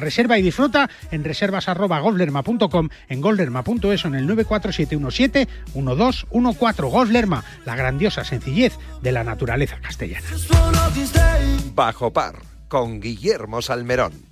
Reserva y disfruta en reservas.golflerma.com, en golflerma.es o en el 947171214. Golflerma, la grandiosa sencillez de la naturaleza castellana. Bajo par, con Guillermo Salmerón.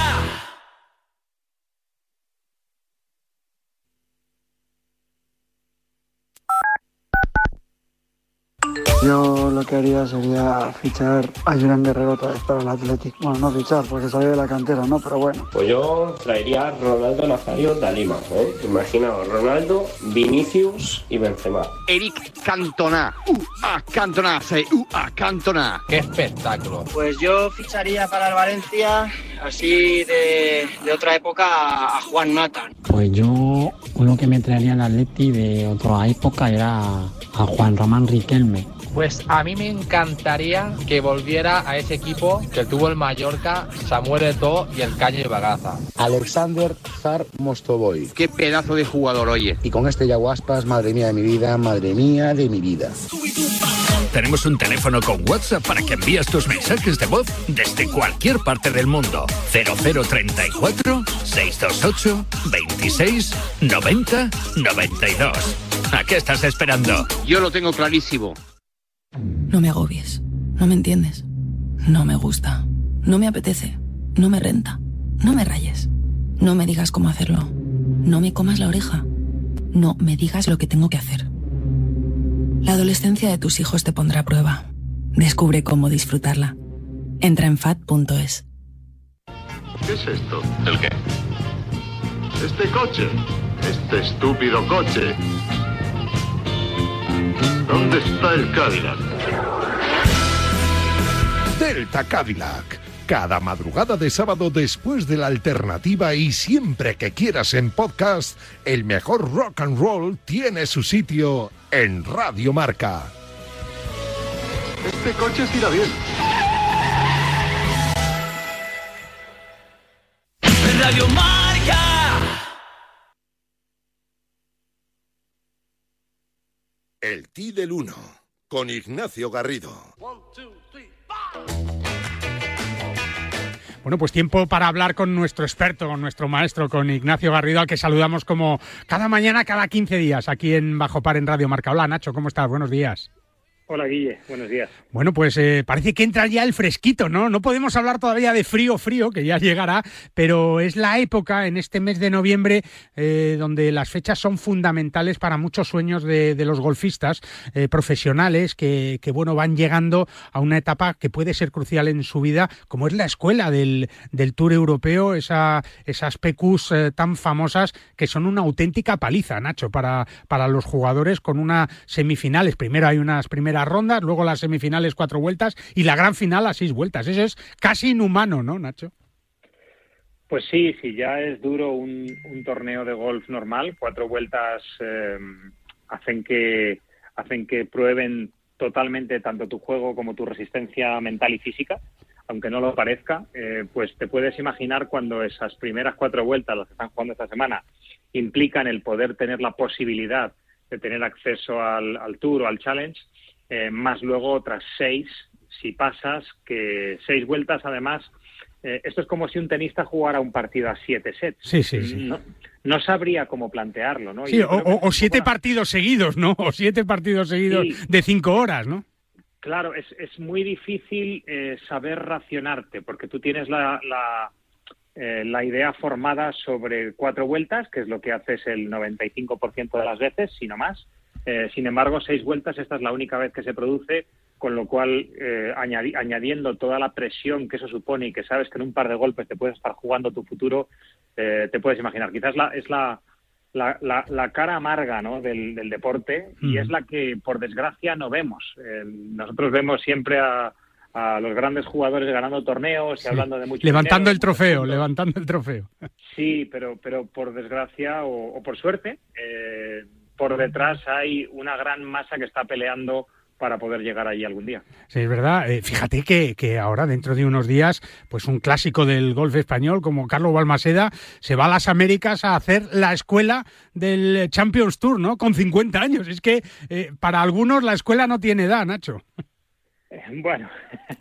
Yo lo que haría sería fichar a Julián Guerrero otra vez para el Athletic. Bueno, no fichar porque salió de la cantera, ¿no? Pero bueno. Pues yo traería a Ronaldo Nazario de Lima, ¿eh? Imaginaos, Ronaldo, Vinicius y Benzema. Eric Cantona. Uh, a Cantona, say, uh, a Cantona. ¡Qué espectáculo! Pues yo ficharía para el Valencia, así de, de otra época, a Juan Nathan. Pues yo, uno que me traería al Atleti de otra época era a Juan Román Riquelme. Pues a mí me encantaría que volviera a ese equipo que tuvo el Mallorca, Samuel Eto'o y el Caño y Bagaza. Alexander Zar Mostovoy. Qué pedazo de jugador, oye. Y con este Yaguaspas, madre mía de mi vida, madre mía de mi vida. Tenemos un teléfono con WhatsApp para que envíes tus mensajes de voz desde cualquier parte del mundo. 0034 628 26 90 92. ¿A qué estás esperando? Yo lo tengo clarísimo. No me agobies. No me entiendes. No me gusta. No me apetece. No me renta. No me rayes. No me digas cómo hacerlo. No me comas la oreja. No me digas lo que tengo que hacer. La adolescencia de tus hijos te pondrá a prueba. Descubre cómo disfrutarla. Entra en fat.es. ¿Qué es esto? ¿El qué? Este coche. Este estúpido coche. ¿Dónde está el Cadillac? Delta Cadillac. Cada madrugada de sábado después de la alternativa y siempre que quieras en podcast, el mejor rock and roll tiene su sitio en Radio Marca. Este coche irá bien. Radio Marca. El Ti del 1 con Ignacio Garrido. Bueno, pues tiempo para hablar con nuestro experto, con nuestro maestro, con Ignacio Garrido, al que saludamos como cada mañana, cada 15 días, aquí en Bajo Par en Radio Marca. Hola Nacho, ¿cómo estás? Buenos días. Hola Guille, buenos días. Bueno, pues eh, parece que entra ya el fresquito, ¿no? No podemos hablar todavía de frío, frío, que ya llegará, pero es la época en este mes de noviembre eh, donde las fechas son fundamentales para muchos sueños de, los golfistas eh, profesionales que, bueno, van llegando a una etapa que puede ser crucial en su vida, como es la escuela del, Tour Europeo, esa, esas PQs tan famosas que son una auténtica paliza, Nacho, para, para los jugadores con unas semifinales. Primero hay unas primeras rondas, luego las semifinales cuatro vueltas y la gran final a seis vueltas. Eso es casi inhumano, ¿no, Nacho? Pues sí, sí, ya es duro un, un torneo de golf normal. Cuatro vueltas eh, hacen que hacen que prueben totalmente tanto tu juego como tu resistencia mental y física, aunque no lo parezca. Eh, pues te puedes imaginar cuando esas primeras cuatro vueltas, las que están jugando esta semana, implican el poder tener la posibilidad de tener acceso al, al Tour o al Challenge, eh, más luego otras seis, si pasas, que seis vueltas además. Eh, esto es como si un tenista jugara un partido a siete sets. Sí, sí, sí. No, no sabría cómo plantearlo, ¿no? Sí, o, o, o, siete partidos seguidos, ¿no? O siete partidos seguidos sí. de cinco horas, ¿no? Claro, es, es muy difícil eh, saber racionarte, porque tú tienes la, la, eh, la idea formada sobre cuatro vueltas, que es lo que haces el 95% de las veces, si no más. Eh, sin embargo, seis vueltas, esta es la única vez que se produce, con lo cual, eh, añadi- añadiendo toda la presión que eso supone y que sabes que en un par de golpes te puedes estar jugando tu futuro, eh, te puedes imaginar. Quizás la, es la, la, la- la cara amarga ¿no? del, del deporte y es la que, por desgracia, no vemos. Eh, nosotros vemos siempre a, a los grandes jugadores ganando torneos y hablando de mucho Levantando dinero, el trofeo, levantando el trofeo. Sí, pero, pero por desgracia o, o por suerte, eh, por detrás hay una gran masa que está peleando para poder llegar allí algún día. Sí, es verdad. Eh, fíjate que, que ahora, dentro de unos días, pues un clásico del golf español como Carlos Balmaseda se va a las Américas a hacer la escuela del Champions Tour, ¿no? Con 50 años. Es que eh, para algunos la escuela no tiene edad, Nacho. Eh, Bueno,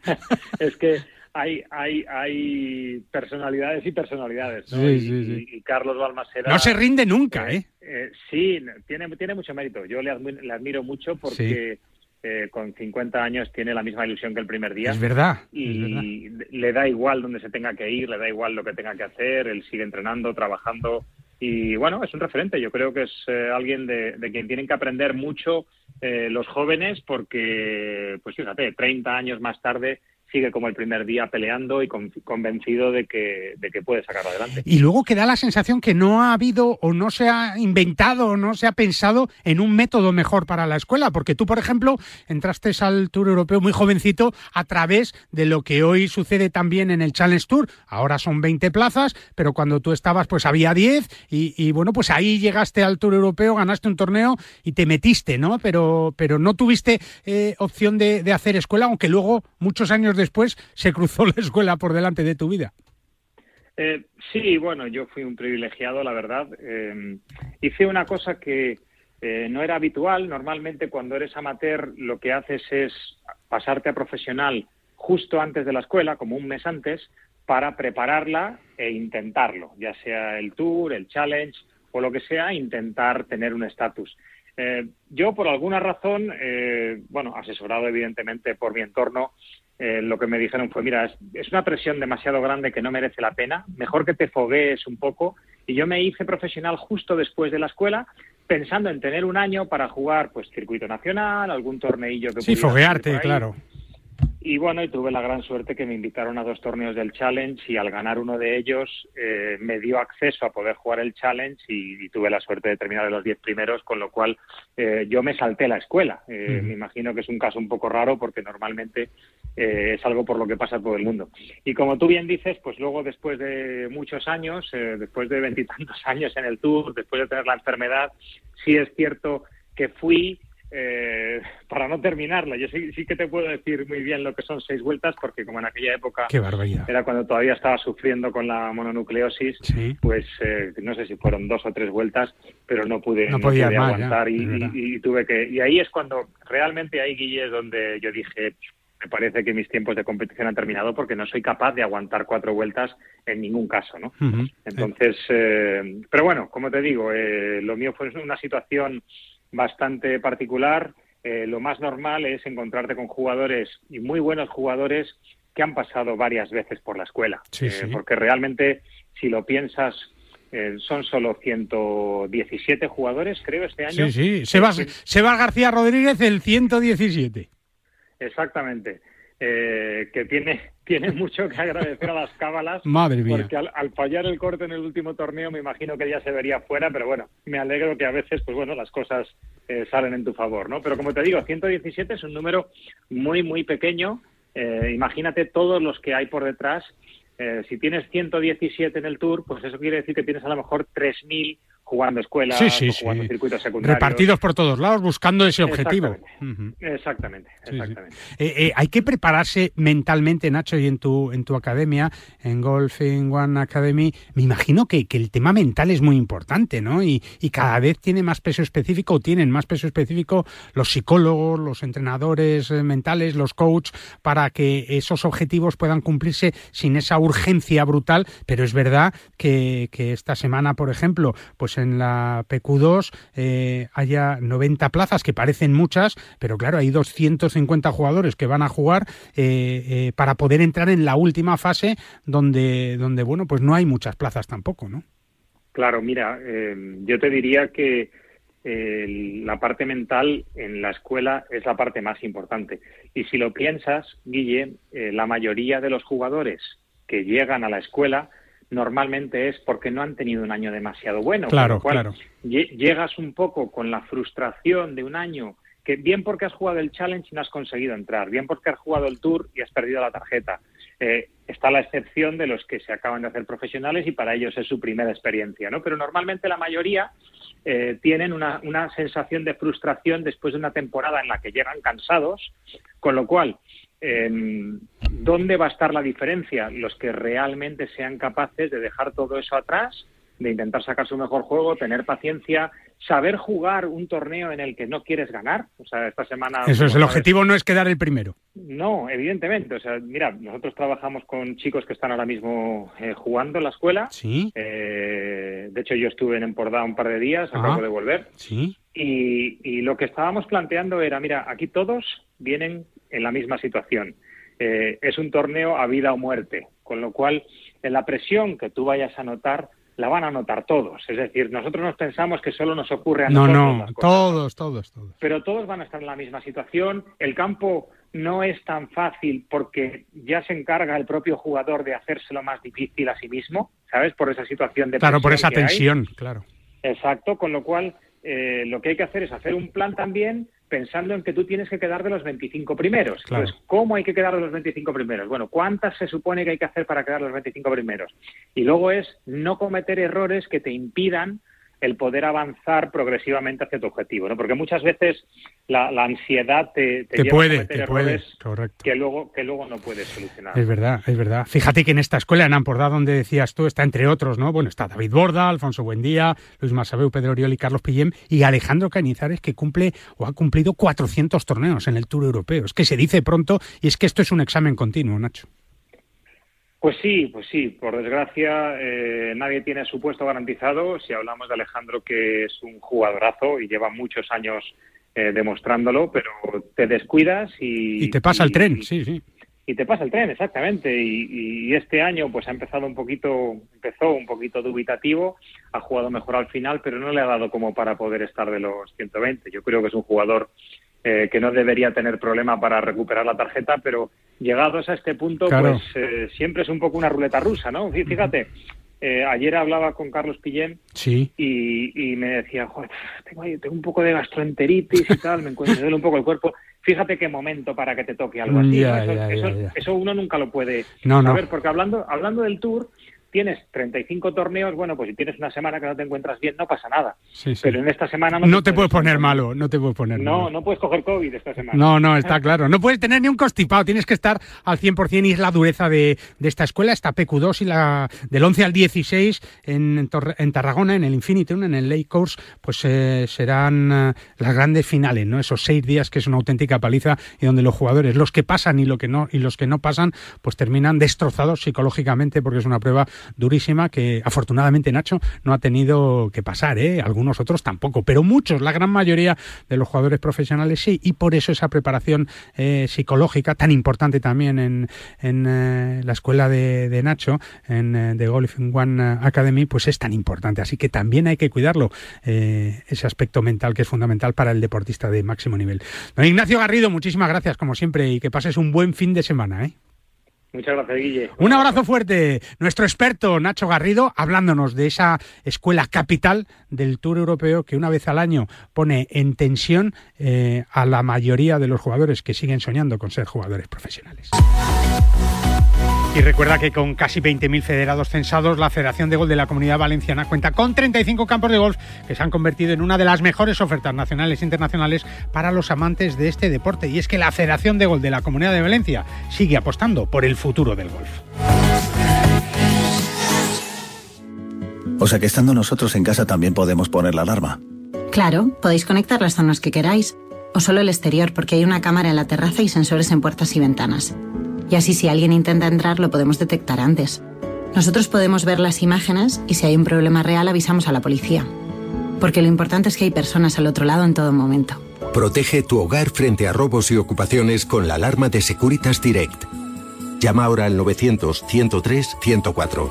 es que hay, hay, hay personalidades y personalidades, ¿no? Sí, y, sí, sí. y- y Carlos Balmaseda... No se rinde nunca, ¿eh? Eh, sí, tiene, tiene mucho mérito. Yo le, admi- le admiro mucho porque eh, con 50 años tiene la misma ilusión que el primer día. Es verdad. es verdad. y le da igual donde se tenga que ir, le da igual lo que tenga que hacer, él sigue entrenando, trabajando y bueno, es un referente, yo creo que es eh, alguien de, de quien tienen que aprender mucho eh, los jóvenes porque, pues fíjate, 30 años más tarde sigue como el primer día peleando y con- convencido de que, de que puede sacarlo adelante. Y luego que da la sensación que no ha habido o no se ha inventado o no se ha pensado en un método mejor para la escuela, porque tú, por ejemplo, entraste al Tour Europeo muy jovencito a través de lo que hoy sucede también en el Challenge Tour. Ahora son 20 plazas, pero cuando tú estabas pues había 10 y, y, bueno, pues ahí llegaste al Tour Europeo, ganaste un torneo y te metiste, ¿no? Pero, pero no tuviste eh, opción de, de hacer escuela, aunque luego, muchos años después, se cruzó la escuela por delante de tu vida. Eh, sí, bueno, yo fui un privilegiado, la verdad. Eh, hice una cosa que eh, no era habitual. Normalmente cuando eres amateur lo que haces es pasarte a profesional justo antes de la escuela, como un mes antes, para prepararla e intentarlo, ya sea el tour, el challenge o lo que sea, intentar tener un estatus. Yo, por alguna razón, bueno, asesorado evidentemente por mi entorno, eh, lo que me dijeron fue, mira, es, es, una presión demasiado grande que no merece la pena, mejor que te foguees un poco. Y yo me hice profesional justo después de la escuela, pensando en tener un año para jugar, pues, circuito nacional, algún torneillo que Sí, pudiera foguearte, claro. Y bueno, y tuve la gran suerte que me invitaron a dos torneos del Challenge y al ganar uno de ellos eh, me dio acceso a poder jugar el Challenge y, y tuve la suerte de terminar de los diez primeros, con lo cual eh, yo me salté la escuela. Eh. Me imagino que es un caso un poco raro porque normalmente eh, es algo por lo que pasa todo el mundo. Y como tú bien dices, pues luego después de muchos años, eh, después de veintitantos años en el Tour, después de tener la enfermedad, sí es cierto que fui eh, para no terminarla. Yo sí, sí que te puedo decir muy bien lo que son seis vueltas, porque como en aquella época era cuando todavía estaba sufriendo con la mononucleosis, Sí. pues eh, no sé si fueron dos o tres vueltas, pero no pude, No pude más, aguantar ya, y, tuve que... Y ahí es cuando realmente ahí, Guille, es donde yo dije, me parece que mis tiempos de competición han terminado porque no soy capaz de aguantar cuatro vueltas en ningún caso, ¿no? Entonces, eh, pero bueno, como te digo, eh, lo mío fue una situación bastante particular. Eh, lo más normal es encontrarte con jugadores y muy buenos jugadores que han pasado varias veces por la escuela. Sí, Eh, sí. Porque realmente, si lo piensas, eh, son solo 117 jugadores, creo, este año. Sí, sí. Sebas, Sebas García Rodríguez, el 117. Exactamente. Que tiene, tiene mucho que agradecer a las cábalas. Madre mía. Porque al, al fallar el corte en el último torneo, me imagino que ya se vería fuera, pero bueno, me alegro que a veces, pues bueno, las cosas eh, salen en tu favor, ¿no? Pero como te digo, 117 es un número muy, muy pequeño. Eh, imagínate todos los que hay por detrás. Eh, si tienes 117 en el Tour, pues eso quiere decir que tienes a lo mejor 3.000 jugando escuelas Sí, sí, o jugando sí. circuitos secundarios. Repartidos por todos lados, buscando ese objetivo. Exactamente, exactamente. Eh, eh, hay que prepararse mentalmente, Nacho, y en tu, en tu academia, en Golfing One Academy, me imagino que, que el tema mental es muy importante, ¿no? Y, y cada vez tiene más peso específico, o tienen más peso específico los psicólogos, los entrenadores eh, mentales, los coaches, para que esos objetivos puedan cumplirse sin esa urgencia brutal. Pero es verdad que, que esta semana, por ejemplo, pues en la PQ2 eh, haya 90 plazas, que parecen muchas, pero claro, hay 250 jugadores que van a jugar eh, eh, para poder entrar en la última fase donde, donde, bueno, pues no hay muchas plazas tampoco, ¿no? Claro, mira, eh, yo te diría que la parte mental en la escuela es la parte más importante. Y si lo piensas, Guille, la mayoría de los jugadores que llegan a la escuela normalmente es porque no han tenido un año demasiado bueno. Claro, con lo cual, claro. lle- Llegas un poco con la frustración de un año que bien porque has jugado el challenge y no has conseguido entrar, bien porque has jugado el tour y has perdido la tarjeta. Eh, está la excepción de los que se acaban de hacer profesionales y para ellos es su primera experiencia, ¿no? Pero normalmente la mayoría eh, tienen una, una sensación de frustración después de una temporada en la que llegan cansados, con lo cual, eh, ¿dónde va a estar la diferencia? Los que realmente sean capaces de dejar todo eso atrás, de intentar sacar su mejor juego, tener paciencia, saber jugar un torneo en el que no quieres ganar. O sea, esta semana... Eso es, el objetivo no es quedar el primero. no, evidentemente. O sea, mira, nosotros trabajamos con chicos que están ahora mismo eh, jugando en la escuela. Sí. Eh, de hecho, yo estuve en Empordà un par de días, acabo de volver. Sí. Y, y lo que estábamos planteando era, mira, aquí todos vienen en la misma situación. Eh, es un torneo a vida o muerte, con lo cual en la presión que tú vayas a notar la van a notar todos. Es decir, nosotros nos pensamos que solo nos ocurre a No, nosotros no, las cosas todos, todos, todos. pero todos van a estar en la misma situación. El campo no es tan fácil porque ya se encarga el propio jugador de hacérselo más difícil a sí mismo, ¿sabes? Por esa situación de Claro, por esa hay. tensión, claro. Exacto, con lo cual eh, lo que hay que hacer es hacer un plan también pensando en que tú tienes que quedar de los 25 primeros. Claro. Entonces, ¿cómo hay que quedar de los 25 primeros? Bueno, ¿cuántas se supone que hay que hacer para quedar de los 25 primeros? Y luego es no cometer errores que te impidan el poder avanzar progresivamente hacia tu objetivo, ¿no? Porque muchas veces la, la ansiedad te, te Te lleva a puede, cometer te puede, errores correcto. que luego, que luego no puedes solucionar. Es verdad, es verdad. Fíjate que en esta escuela, en Ampordá, donde decías tú, está entre otros, ¿no? Bueno, está David Borda, Alfonso Buendía, Luis Masabeu, Pedro Oriol y Carlos Pillem, y Alejandro Cañizares, que cumple o ha cumplido 400 torneos en el Tour Europeo. Es que se dice pronto, y es que esto es un examen continuo, Nacho. Pues sí, pues sí. Por desgracia, eh, nadie tiene su puesto garantizado. Si hablamos de Alejandro, que es un jugadorazo y lleva muchos años eh, demostrándolo, pero te descuidas y... Y te pasa el tren, sí, sí. y te pasa el tren, exactamente. Y, y este año, pues ha empezado un poquito, empezó un poquito dubitativo, ha jugado mejor al final, pero no le ha dado como para poder estar de los 120. Yo creo que es un jugador eh, que no debería tener problema para recuperar la tarjeta, pero llegados a este punto, Claro. pues eh, siempre es un poco una ruleta rusa, ¿no? Fí- Fíjate, eh, ayer hablaba con Carlos Pillén Sí. y, y me decía, Joder, tengo, tengo un poco de gastroenteritis y tal, me encuentro me duele un poco el cuerpo. Fíjate qué momento para que te toque algo así. ¿no? Eso, eso- uno nunca lo puede No, no. saber, porque hablando, hablando del Tour, tienes 35 torneos, bueno, pues si tienes una semana que no te encuentras bien, no pasa nada. Sí, sí. Pero en esta semana no, No te puedes poner malo, no te puedes poner No, malo. no puedes coger COVID esta semana. No, no, está claro. No puedes tener ni un constipado, tienes que estar al 100% y es la dureza de, de esta escuela, esta PQ2 y la del 11 al 16 en, Torre- en Tarragona, en el Infinitum, en el Lake Course, pues eh, serán eh, las grandes finales, ¿no? Esos seis días que es una auténtica paliza y donde los jugadores, los que pasan y, lo que no, y los que no pasan, pues terminan destrozados psicológicamente porque es una prueba durísima que afortunadamente Nacho no ha tenido que pasar, ¿eh? Algunos otros tampoco, pero muchos, la gran mayoría de los jugadores profesionales sí, y por eso esa preparación eh, psicológica tan importante también en, en eh, la escuela de, de Nacho, en eh, The Golf One Academy, pues es tan importante. Así que también hay que cuidarlo, ese aspecto mental que es fundamental para el deportista de máximo nivel. Don Ignacio Garrido, muchísimas gracias como siempre y que pases un buen fin de semana. Muchas gracias, Guille. Un abrazo fuerte. Nuestro experto Nacho Garrido hablándonos de esa escuela capital del Tour Europeo que una vez al año pone en tensión eh, a la mayoría de los jugadores que siguen soñando con ser jugadores profesionales. Y recuerda que con casi 20.000 federados censados, la Federación de Golf de la Comunidad Valenciana cuenta con 35 campos de golf que se han convertido en una de las mejores ofertas nacionales e internacionales para los amantes de este deporte. Y es que la Federación de Golf de la Comunidad de Valencia sigue apostando por el futuro del golf. O sea que estando nosotros en casa también podemos poner la alarma. Claro, podéis conectar las zonas que queráis, o solo el exterior porque hay una cámara en la terraza y sensores en puertas y ventanas. Y así si alguien intenta entrar lo podemos detectar antes. Nosotros podemos ver las imágenes y si hay un problema real avisamos a la policía. porque lo importante es que hay personas al otro lado en todo momento. Protege tu hogar frente a robos y ocupaciones con la alarma de Securitas Direct. Llama ahora al 900-103-104.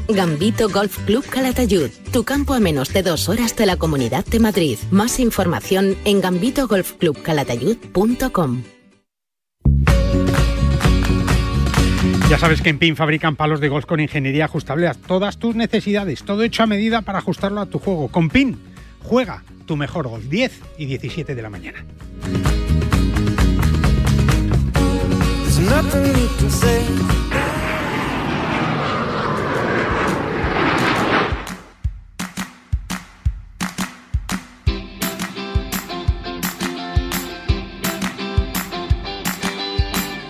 Gambito Golf Club Calatayud, tu campo a menos de dos horas de la Comunidad de Madrid. Más información en gambitogolfclubcalatayud.com. Ya sabes que en PIN fabrican palos de golf con ingeniería ajustable a todas tus necesidades, todo hecho a medida para ajustarlo a tu juego. Con PIN, juega tu mejor golf, 10 y 17 de la mañana.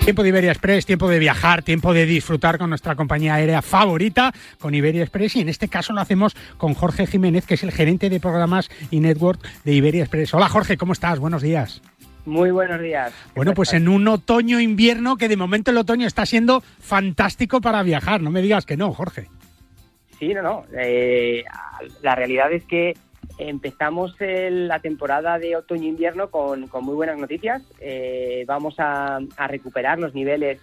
Tiempo de Iberia Express, tiempo de viajar, tiempo de disfrutar con nuestra compañía aérea favorita, con Iberia Express, y en este caso lo hacemos con Jorge Jiménez, que es el gerente de programas y network de Iberia Express. Hola Jorge, ¿cómo estás? Buenos días. Muy buenos días. Bueno, pues en un otoño-invierno, que de momento el otoño está siendo fantástico para viajar, no me digas que no, Jorge. Sí, no, no. Eh, la realidad es que empezamos el- la temporada de otoño-invierno con, con muy buenas noticias. Eh, vamos a, recuperar los niveles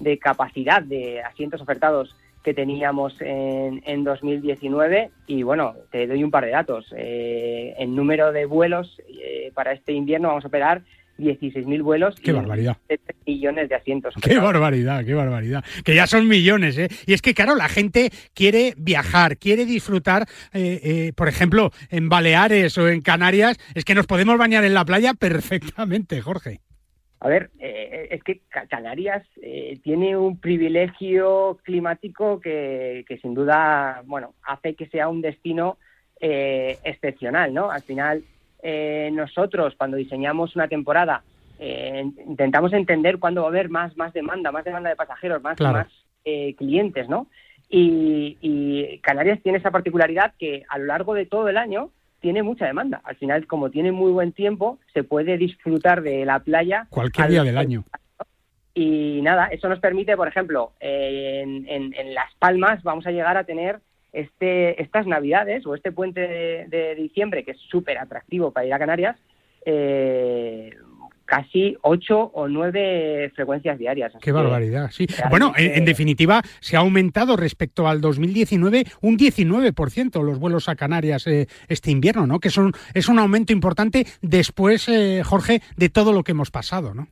de capacidad de asientos ofertados que teníamos en, en 2019 y bueno, te doy un par de datos. Eh, en número de vuelos eh, para este invierno vamos a operar 16.000 vuelos Qué y barbaridad. 7 millones de asientos. Qué barbaridad, qué barbaridad. Que ya son millones, ¿eh? Y es que, claro, la gente quiere viajar, quiere disfrutar, eh, eh, por ejemplo, en Baleares o en Canarias, es que nos podemos bañar en la playa perfectamente, Jorge. A ver, eh, es que Ca- Canarias eh, tiene un privilegio climático que, que sin duda, bueno, hace que sea un destino eh, excepcional, ¿no? Al final, eh, nosotros cuando diseñamos una temporada eh, intentamos entender cuándo va a haber más, más demanda, más demanda de pasajeros, más, Claro. más eh, clientes, ¿no? Y, y Canarias tiene esa particularidad que a lo largo de todo el año tiene mucha demanda. Al final, como tiene muy buen tiempo, se puede disfrutar de la playa Cualquier al- día del año. y nada, eso nos permite, por ejemplo, eh, en, en- en Las Palmas vamos a llegar a tener este, estas navidades o este puente de, de diciembre, que es súper atractivo para ir a Canarias, eh, casi ocho o nueve frecuencias diarias. Qué barbaridad, sí. Bueno, en, en definitiva, se ha aumentado respecto al 2019 un 19% los vuelos a Canarias eh, este invierno, ¿no? Que son, es un aumento importante después, eh, Jorge, de todo lo que hemos pasado, ¿no?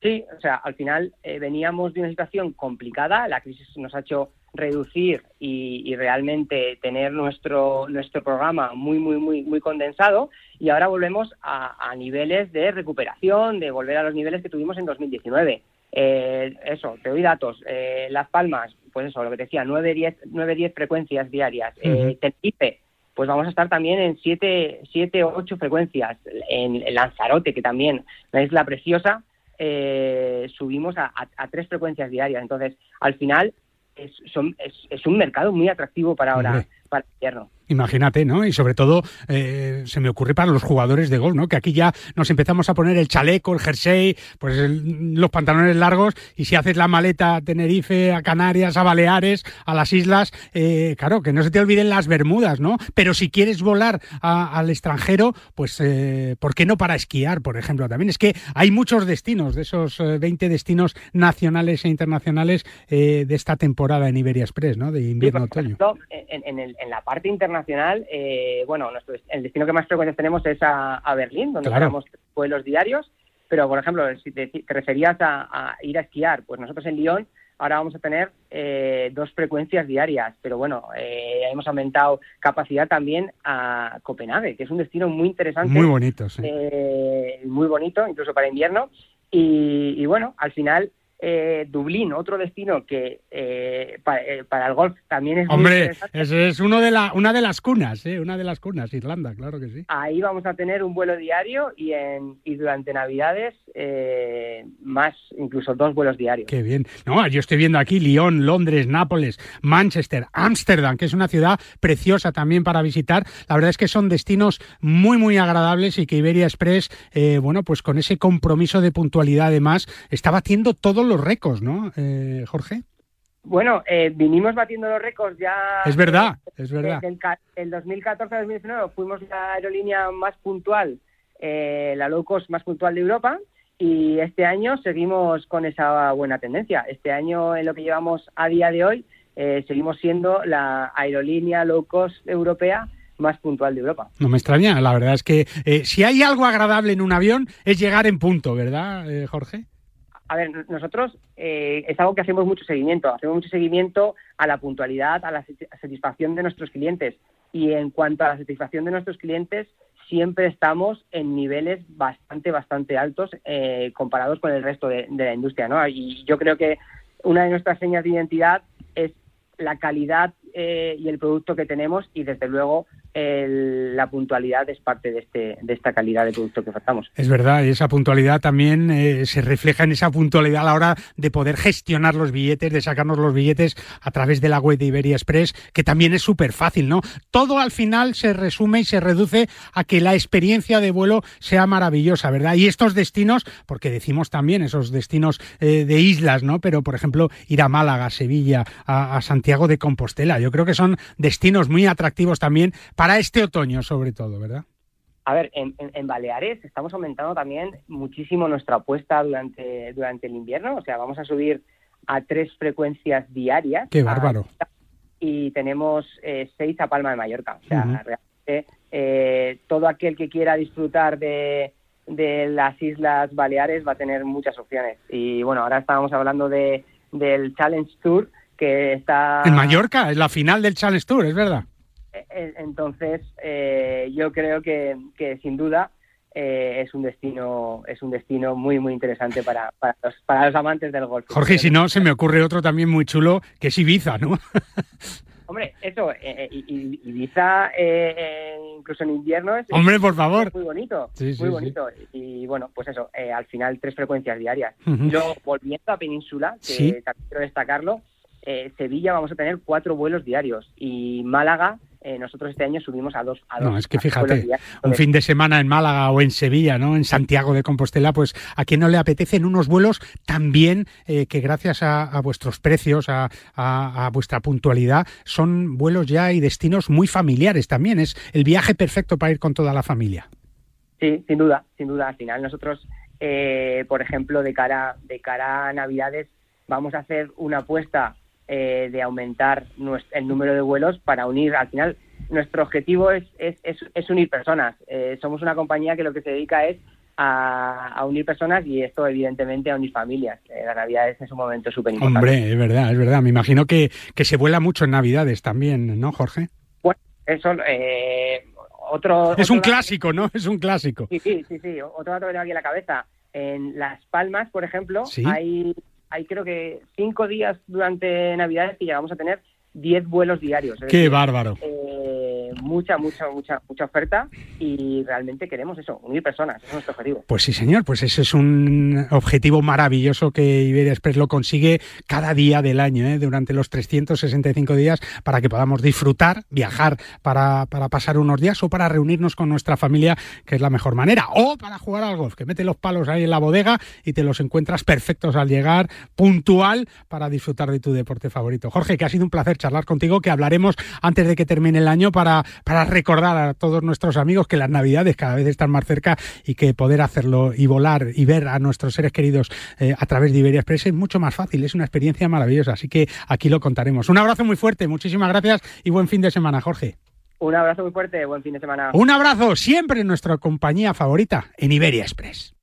Sí, o sea, al final eh, veníamos de una situación complicada, la crisis nos ha hecho reducir y, y realmente tener nuestro nuestro programa muy muy muy muy condensado y ahora volvemos a, a niveles de recuperación, de volver a los niveles que tuvimos en 2019. Eh, eso, te doy datos. Eh, Las Palmas, pues eso, lo que te decía, 9, 10, 9, 10 frecuencias diarias. Eh, Tenerife, pues vamos a estar también en 7, 7 o 8 frecuencias. En, Lanzarote, que también, una isla preciosa, eh, subimos a, a, a 3 frecuencias diarias. Entonces, al final, es, son, es, es un mercado muy atractivo para ahora. Para el invierno. Imagínate, ¿no? Y sobre todo, eh, se me ocurre para los jugadores de golf, ¿no? Que aquí ya nos empezamos a poner el chaleco, el jersey, pues el- los pantalones largos, y si haces la maleta a Tenerife, a Canarias, a Baleares, a las islas, eh, claro, que no se te olviden las Bermudas, ¿no? Pero si quieres volar a- al extranjero, pues, eh, ¿por qué no para esquiar, por ejemplo? También es que hay muchos destinos, de esos eh, 20 destinos nacionales e internacionales eh, de esta temporada en Iberia Express, ¿no? De invierno-otoño. en el- en la parte internacional, eh, bueno, nuestro, el destino que más frecuencias tenemos es a, a Berlín, donde Claro. tenemos vuelos diarios. Pero, por ejemplo, si te, te referías a, a ir a esquiar, pues nosotros en Lyon ahora vamos a tener eh, dos frecuencias diarias. Pero bueno, eh, hemos aumentado capacidad también a Copenhague, que es un destino muy interesante. Muy bonito, sí. eh, muy bonito, incluso para invierno. Y, y bueno, al final, eh, Dublín, otro destino que eh, eh, para el golf también es muy Hombre, interesante. ese es uno de la, una de las cunas, ¿eh? Una de las cunas, Irlanda, claro que sí. Ahí vamos a tener un vuelo diario y, en, y durante Navidades más, incluso dos vuelos diarios. Qué bien. No, yo estoy viendo aquí Lyon, Londres, Nápoles, Manchester, Ámsterdam, que es una ciudad preciosa también para visitar. La verdad es que son destinos muy, muy agradables y que Iberia Express, bueno, pues con ese compromiso de puntualidad además, está batiendo todos los récords, ¿no, eh, Jorge? Bueno, eh, vinimos batiendo los récords ya. Es verdad, es verdad. Del, ca- el 2014-2019 fuimos la aerolínea más puntual, eh, la low cost más puntual de Europa. Y este año seguimos con esa buena tendencia. Este año, en lo que llevamos a día de hoy, eh, seguimos siendo la aerolínea low cost europea más puntual de Europa. No me extraña, la verdad es que si hay algo agradable en un avión es llegar en punto, ¿verdad, Jorge? A ver, nosotros eh, es algo que hacemos mucho seguimiento. Hacemos mucho seguimiento a la puntualidad, a la sati- satisfacción de nuestros clientes. Y en cuanto a la satisfacción de nuestros clientes, siempre estamos en niveles bastante, bastante altos eh, comparados con el resto de, de la industria. ¿no? Y yo creo que una de nuestras señas de identidad es la calidad eh, y el producto que tenemos y, desde luego, la puntualidad es parte de, este, de esta calidad de producto que ofertamos. Es verdad, y esa puntualidad también eh, se refleja en esa puntualidad a la hora de poder gestionar los billetes, de sacarnos los billetes a través de la web de Iberia Express, que también es súper fácil, ¿no? Todo al final se resume y se reduce a que la experiencia de vuelo sea maravillosa, ¿verdad? Y estos destinos, porque decimos también esos destinos eh, de islas, ¿no? Pero, por ejemplo, ir a Málaga, a Sevilla, a, a Santiago de Compostela, yo creo que son destinos muy atractivos también para este otoño, sobre todo, ¿verdad? A ver, en, en- en Baleares estamos aumentando también muchísimo nuestra apuesta durante, durante el invierno. O sea, vamos a subir a tres frecuencias diarias. Qué a- bárbaro. y tenemos eh, seis a Palma de Mallorca. O sea, realmente eh, todo aquel que quiera disfrutar de, de las Islas Baleares va a tener muchas opciones. Y bueno, ahora estábamos hablando de, del Challenge Tour, que está... En Mallorca, es la final del Challenge Tour, es verdad. Entonces, eh, yo creo que, que sin duda eh, es un destino es un destino muy muy interesante para, para, los, para los amantes del golf. Jorge, si no, se me ocurre otro también muy chulo, que es Ibiza, ¿no? Hombre, eso, eh, eh, Ibiza, eh, incluso en invierno, es Hombre, por favor. es muy bonito, Sí, sí, muy sí. bonito. Y bueno, pues eso, eh, al final tres frecuencias diarias. Ujú. Y luego, volviendo a Península, que Sí. también quiero destacarlo, Sevilla vamos a tener cuatro vuelos diarios y Málaga, eh, nosotros este año subimos a dos. A dos No, es que dos fíjate, diarios. un fin de semana en Málaga o en Sevilla, ¿no? En Santiago de Compostela, pues a quien no le apetecen unos vuelos también eh, que gracias a, a vuestros precios, a, a- a vuestra puntualidad, son vuelos ya y destinos muy familiares también. Es el viaje perfecto para ir con toda la familia. Sí, sin duda, sin duda. Al final nosotros, eh, por ejemplo, de cara, de cara a Navidades, vamos a hacer una apuesta eh, de aumentar el número de vuelos para unir. Al final, nuestro objetivo es, es, es, es unir personas. Eh, somos una compañía que lo que se dedica es a, a unir personas y esto, evidentemente, a unir familias. Eh, la Navidad es un momento súper importante. Hombre, es verdad, es verdad. Me imagino que, que se vuela mucho en Navidades también, ¿no, Jorge? Bueno, eso, eh, otro... Es un clásico, ¿no? Es un clásico. Sí, sí, sí, sí. Otro dato que tengo aquí en la cabeza. En Las Palmas, por ejemplo, Sí. hay, hay creo que cinco días durante Navidades que llegamos a tener 10 vuelos diarios. Qué decir, bárbaro. eh, mucha, mucha, mucha, mucha oferta y realmente queremos eso, unir personas, ese es nuestro objetivo. Pues sí, señor, pues ese es un objetivo maravilloso que Iberia Express lo consigue cada día del año, ¿eh? durante los 365 días, para que podamos disfrutar, viajar para, para pasar unos días o para reunirnos con nuestra familia, que es la mejor manera, o para jugar al golf, que mete los palos ahí en la bodega y te los encuentras perfectos al llegar, puntual, para disfrutar de tu deporte favorito. Jorge, que ha sido un placer charlar contigo, que hablaremos antes de que termine el año para, para recordar a todos nuestros amigos que las navidades cada vez están más cerca y que poder hacerlo y volar y ver a nuestros seres queridos eh, a través de Iberia Express es mucho más fácil, es una experiencia maravillosa, así que aquí lo contaremos. Un abrazo muy fuerte, muchísimas gracias y buen fin de semana, Jorge. Un abrazo muy fuerte, buen fin de semana. Un abrazo, siempre en nuestra compañía favorita, en Iberia Express.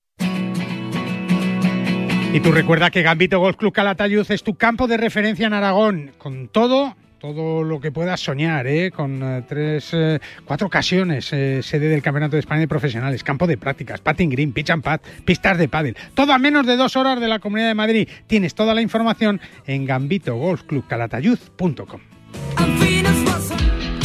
Y tú recuerda que Gambito Golf Club Calatayud es tu campo de referencia en Aragón, con todo todo lo que puedas soñar, ¿eh? con eh, tres, eh, cuatro ocasiones eh, sede del Campeonato de España de Profesionales, campo de prácticas, patting green, pitch and pad, pistas de pádel, todo a menos de dos horas de la Comunidad de Madrid. Tienes toda la información en gambitogolfclubcalatayud.com.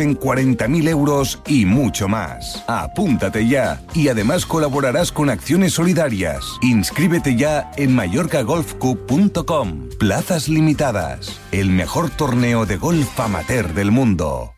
en 40.000 euros y mucho más. Apúntate ya y además colaborarás con acciones solidarias. Inscríbete ya en mallorcagolfcup.com. Plazas limitadas. El mejor torneo de golf amateur del mundo.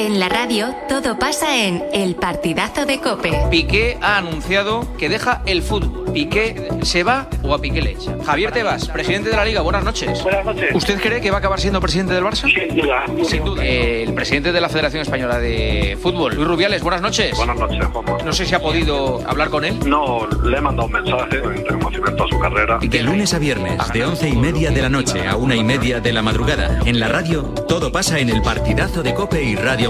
En la radio todo pasa en El Partidazo de Cope. Piqué ha anunciado que deja el fútbol. Piqué se va o a Piqué le echa. Javier Tebas, presidente de la Liga, buenas noches. Buenas noches. ¿Usted cree que va a acabar siendo presidente del Barça? Sin duda. Sin duda. Eh, el presidente de la Federación Española de Fútbol, Luis Rubiales, buenas noches. Buenas noches, Juanma. No sé si ha podido hablar con él. No, le he mandado un mensaje en reconocimiento a su carrera. De lunes a viernes, de once y media de la noche a una y media de la madrugada. En la radio, todo pasa en el partidazo de Cope y Radio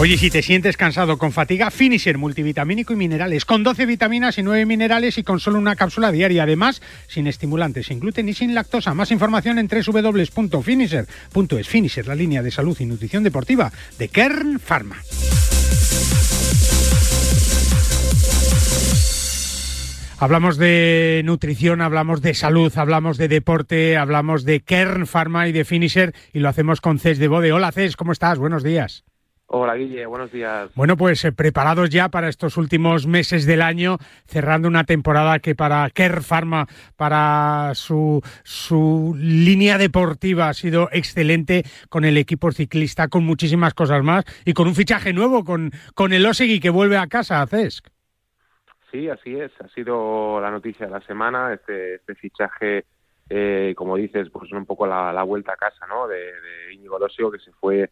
Oye, si te sientes cansado con fatiga, Finisher multivitamínico y minerales, con 12 vitaminas y 9 minerales y con solo una cápsula diaria. Además, sin estimulantes, sin gluten y sin lactosa. Más información en www.finisher.es. Finisher, la línea de salud y nutrición deportiva de Kern Pharma. Hablamos de nutrición, hablamos de salud, hablamos de deporte, hablamos de Kern Pharma y de Finisher y lo hacemos con Cés de Bode. Hola Cés, ¿cómo estás? Buenos días. Hola Guille, buenos días. Bueno, pues eh, preparados ya para estos últimos meses del año, cerrando una temporada que para Kern Pharma, para su, su línea deportiva ha sido excelente con el equipo ciclista, con muchísimas cosas más y con un fichaje nuevo, con, con el Osegui que vuelve a casa, Cesc. Sí, así es. Ha sido la noticia de la semana, este, este fichaje, eh, como dices, pues un poco la, vuelta a casa, ¿no? De, de Íñigo Losio, que se fue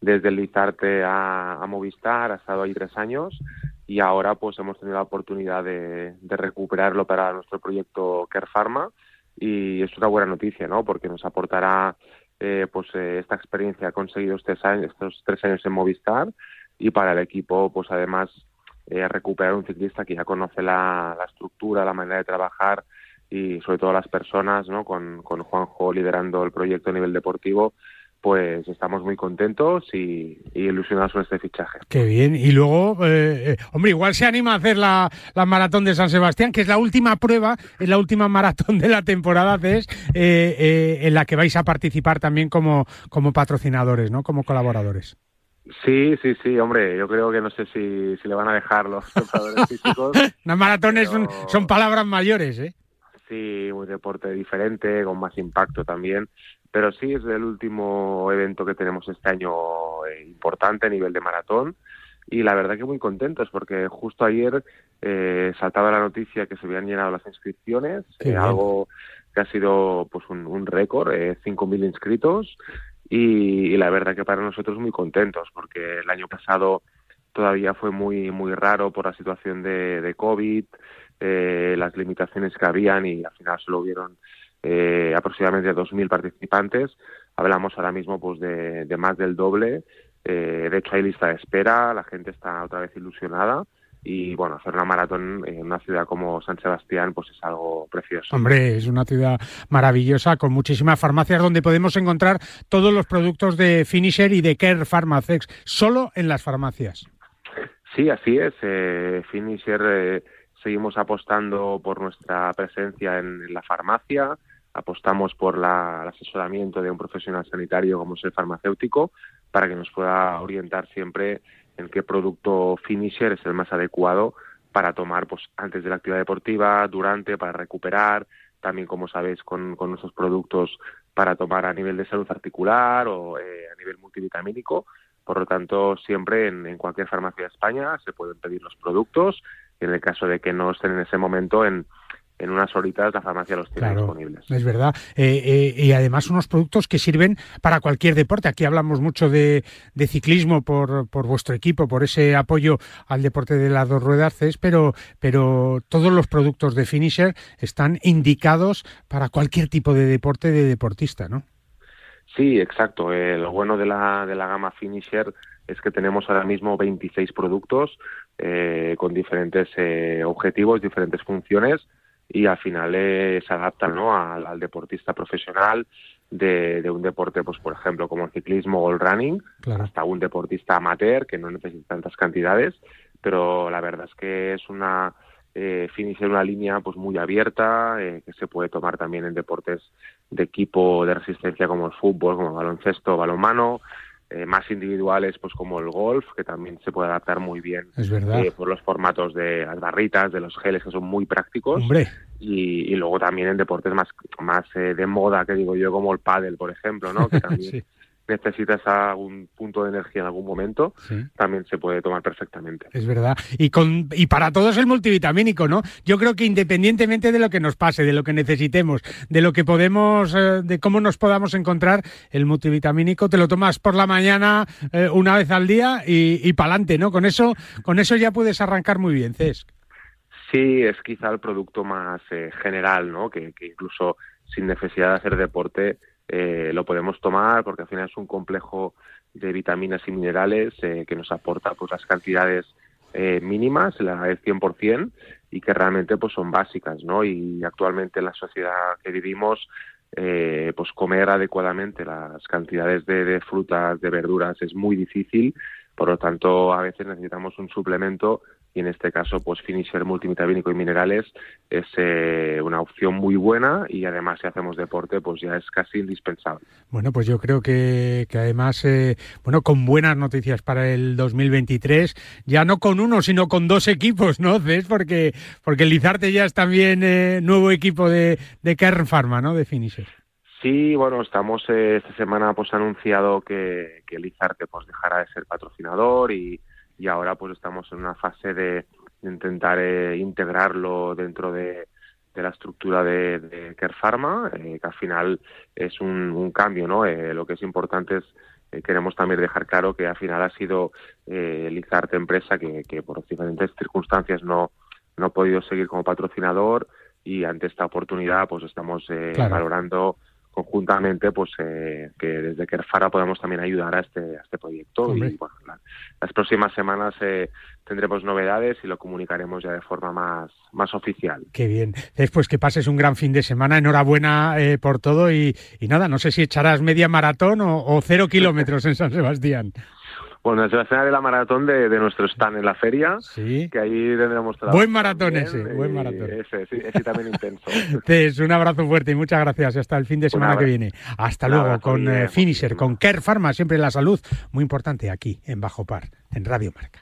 desde el Lizarte a, Movistar, ha estado ahí tres años y ahora pues hemos tenido la oportunidad de, recuperarlo para nuestro proyecto Care Pharma y es una buena noticia, ¿no? Porque nos aportará eh, pues eh, esta experiencia conseguido estos, estos tres años en Movistar y para el equipo pues además eh, recuperar un ciclista que ya conoce la, estructura, la manera de trabajar y sobre todo las personas, ¿no? Con, con Juanjo liderando el proyecto a nivel deportivo, pues estamos muy contentos y, ilusionados con este fichaje. Qué bien. Y luego, eh, eh, hombre, igual se anima a hacer la, maratón de San Sebastián, que es la última prueba, es la última maratón de la temporada, es eh, en la que vais a participar también como, como patrocinadores, ¿no? Como colaboradores. Sí, sí, sí, hombre, yo creo que no sé si, si le van a dejar los preparadores físicos. Las maratones son, son palabras mayores, ¿eh? Sí, un deporte diferente, con más impacto también. Pero sí, es el último evento que tenemos este año eh, importante a nivel de maratón. Y la verdad que muy contentos porque justo ayer eh, saltaba la noticia que se habían llenado las inscripciones, eh, algo que ha sido pues un, récord, eh, 5.000 inscritos y, la verdad que para nosotros muy contentos porque el año pasado todavía fue muy muy raro por la situación de, de COVID, eh, las limitaciones que habían y al final solo hubieron eh, aproximadamente 2.000 participantes. Hablamos ahora mismo pues de, de más del doble. Eh, de hecho hay lista de espera, la gente está otra vez ilusionada y bueno, hacer una maratón en una ciudad como San Sebastián pues es algo precioso. Hombre, es una ciudad maravillosa con muchísimas farmacias donde podemos encontrar todos los productos de Finisher y de Care Pharmacex, solo en las farmacias. Sí, así es. Eh, Finisher eh, seguimos apostando por nuestra presencia en, la farmacia, apostamos por el asesoramiento de un profesional sanitario como es el farmacéutico para que nos pueda orientar siempre en qué producto finisher es el más adecuado para tomar pues antes de la actividad deportiva, durante, para recuperar, también como sabéis con, nuestros productos para tomar a nivel de salud articular o eh, a nivel multivitamínico. Por lo tanto, siempre en cualquier farmacia de España se pueden pedir los productos y en el caso de que no estén en ese momento en, en unas horitas la farmacia los tiene disponibles. Es verdad. Eh, eh, y además unos productos que sirven para cualquier deporte. Aquí hablamos mucho de, ciclismo por, por, vuestro equipo, por ese apoyo al deporte de las dos ruedas, pero, pero todos los productos de Finisher están indicados para cualquier tipo de deporte de deportista, ¿no? Sí, exacto. Eh, lo bueno de la, de la gama Finisher es que tenemos ahora mismo 26 productos con diferentes objetivos, diferentes funciones y al final eh, se adaptan ¿no? al, deportista profesional de, de, un deporte, pues por ejemplo, como el ciclismo o el running, hasta un deportista amateur que no necesita tantas cantidades, pero la verdad es que es una eh, una línea pues muy abierta eh, que se puede tomar también en deportes de equipo de resistencia como el fútbol, como el baloncesto, balonmano, eh, más individuales pues como el golf que también se puede adaptar muy bien eh, por los formatos de las barritas de los geles que son muy prácticos. Y, luego también en deportes más más eh, de moda que digo yo como el pádel por ejemplo no que también necesitas algún punto de energía en algún momento, también se puede tomar perfectamente. Es verdad. Y, con, y para todos el multivitamínico, ¿no? Yo creo que independientemente de lo que nos pase, de lo que necesitemos, de lo que podemos, eh, de cómo nos podamos encontrar, el multivitamínico te lo tomas por la mañana eh, una vez al día y, y para adelante, ¿no? Con eso, con eso ya puedes arrancar muy bien, Cesc. Sí, es quizá el producto más eh, general, ¿no? Que, que incluso sin necesidad de hacer deporte eh, lo podemos tomar porque al final es un complejo de vitaminas y minerales eh, que nos aporta pues las cantidades eh, mínimas, la del 100%, y que realmente pues son básicas, ¿no? Y actualmente en la sociedad que vivimos, eh, pues comer adecuadamente las cantidades de, de frutas, de verduras es muy difícil, por lo tanto a veces necesitamos un suplemento y en este caso pues Finisher multivitamínico y minerales es eh, una opción muy buena y además si hacemos deporte pues ya es casi indispensable. Bueno, pues yo creo que, que además, eh, bueno, con buenas noticias para el 2023, ya no con uno, sino con dos equipos, ¿no, Cés? Porque, porque Lizarte ya es también eh, nuevo equipo de, de Kern Pharma, ¿no? De Finisher. Sí, bueno, estamos eh, esta semana pues anunciado que, que Lizarte pues dejará de ser patrocinador y, y ahora pues estamos en una fase de, de intentar eh, integrarlo dentro de, de la estructura de, de Care Pharma, eh, que al final es un, un cambio, ¿no? Eh, lo que es importante es eh, queremos también dejar claro que al final ha sido eh, Lizarte empresa que, que por diferentes circunstancias no, no ha podido seguir como patrocinador y ante esta oportunidad pues estamos eh, Claro. valorando conjuntamente pues eh, que desde Kerfara podamos también ayudar a este a este proyecto Hombre. y bueno la- las próximas semanas eh, tendremos novedades y lo comunicaremos ya de forma más más oficial Qué bien. Después que pases un gran fin de semana, enhorabuena eh, por todo y, y nada, no sé si echarás media maratón o, o cero kilómetros en San Sebastián. Bueno es la escena de la maratón de, de nuestro stand en la feria Sí. que ahí tendremos trabajo Buen maratón también, ese, buen maratón. ese, sí, ese también intenso Cés, un abrazo fuerte y muchas gracias. Hasta el fin de semana que viene. Hasta luego con Guille. eh, Finisher, con Care Pharma, siempre la salud, muy importante aquí en Bajo Par, en Radio Marca.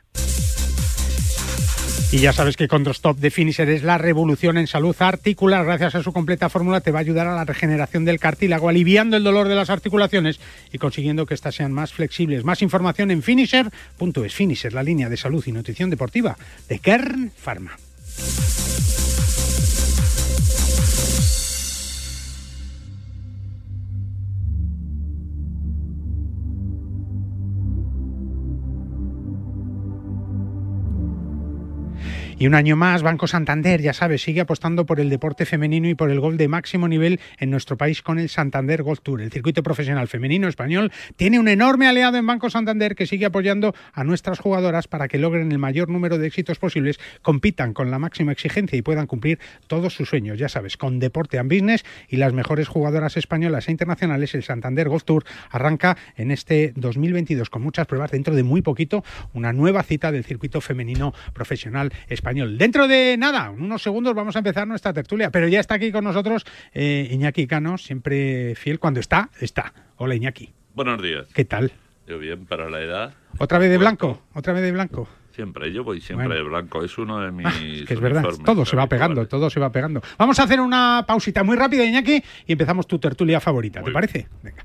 Y ya sabes que Condrostop de Finisher es la revolución en salud articular. Gracias a su completa fórmula te va a ayudar a la regeneración del cartílago, aliviando el dolor de las articulaciones y consiguiendo que éstas sean más flexibles. Más información en finisher.es. Finisher, la línea de salud y nutrición deportiva de Kern Pharma. Y un año más, Banco Santander, ya sabes, sigue apostando por el deporte femenino y por el gol de máximo nivel en nuestro país con el Santander Golf Tour. El circuito profesional femenino español tiene un enorme aliado en Banco Santander que sigue apoyando a nuestras jugadoras para que logren el mayor número de éxitos posibles, compitan con la máxima exigencia y puedan cumplir todos sus sueños. Ya sabes, con Deporte and Business y las mejores jugadoras españolas e internacionales, el Santander Golf Tour arranca en este 2022 con muchas pruebas dentro de muy poquito, una nueva cita del circuito femenino profesional español. Dentro de nada, en unos segundos vamos a empezar nuestra tertulia, pero ya está aquí con nosotros eh, Iñaki Cano, siempre fiel cuando está, está. Hola Iñaki, Buenos días. ¿qué tal? Yo bien para la edad. ¿Otra vez de blanco? ¿Otra vez de blanco? Siempre, yo voy siempre Bueno. de blanco. Es uno de mis. Ah, que es verdad, todo se va pegando, todo se va pegando. Vamos a hacer una pausita muy rápida, Iñaki, y empezamos tu tertulia favorita, ¿te parece? Venga.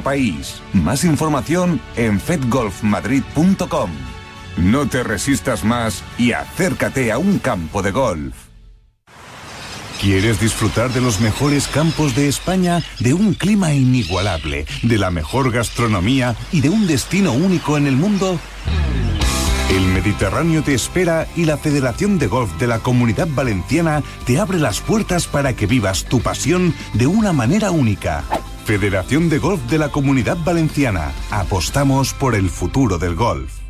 país. Más información en fedgolfmadrid.com. No te resistas más y acércate a un campo de golf. ¿Quieres disfrutar de los mejores campos de España, de un clima inigualable, de la mejor gastronomía y de un destino único en el mundo? El Mediterráneo te espera y la Federación de Golf de la Comunidad Valenciana te abre las puertas para que vivas tu pasión de una manera única. Federación de Golf de la Comunidad Valenciana. Apostamos por el futuro del golf.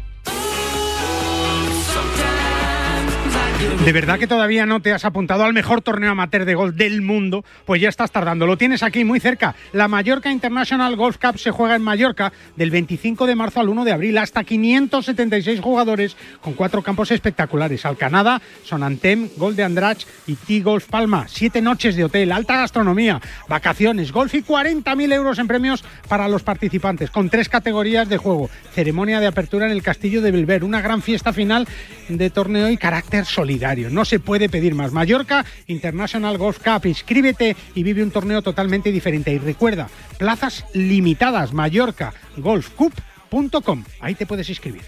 ¿De verdad que todavía no te has apuntado al mejor torneo amateur de golf del mundo? Pues ya estás tardando. Lo tienes aquí muy cerca. La Mallorca International Golf Cup se juega en Mallorca del 25 de marzo al 1 de abril. Hasta 576 jugadores con cuatro campos espectaculares. Alcanada, Sonantem, Gol de Andrach y T-Golf Palma. Siete noches de hotel, alta gastronomía, vacaciones, golf y 40.000 euros en premios para los participantes. Con tres categorías de juego. Ceremonia de apertura en el Castillo de Belver. Una gran fiesta final de torneo y carácter solidario. No se puede pedir más. Mallorca International Golf Cup. Inscríbete y vive un torneo totalmente diferente. Y recuerda, plazas limitadas. Mallorca Golfcup.com. Ahí te puedes inscribir.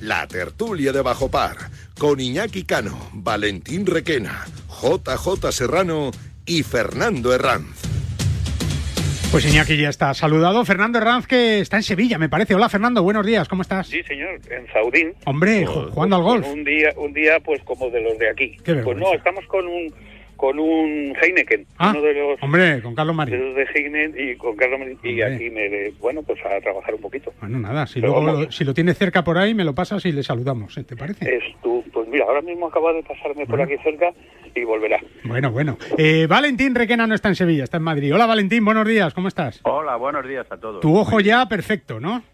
La tertulia de Bajo Par, con Iñaki Cano, Valentín Requena, JJ Serrano y Fernando Herranz. Pues Iñaki ya está saludado. Fernando Herranz, que está en Sevilla, me parece. Hola, Fernando, buenos días, ¿cómo estás? Sí, señor, en Saudín. Hombre, ju- jugando al golf. Un día, un día, pues como de los de aquí. Qué pues no, estamos con un con un Heineken, Ah, uno de los Hombre, con Carlos de Marín. los de Heineken y con Carlos Marín, y aquí me bueno, pues a trabajar un poquito. Bueno, nada, si, Pero luego vamos. si lo tienes cerca por ahí, me lo pasas y le saludamos, ¿eh? ¿te parece? Es tú, pues mira, ahora mismo acaba de pasarme por aquí cerca y volverá. Bueno, bueno. Eh, Valentín Requena no está en Sevilla, está en Madrid. Hola, Valentín, buenos días, ¿cómo estás? Hola, buenos días a todos. Tu ojo ya perfecto, ¿no?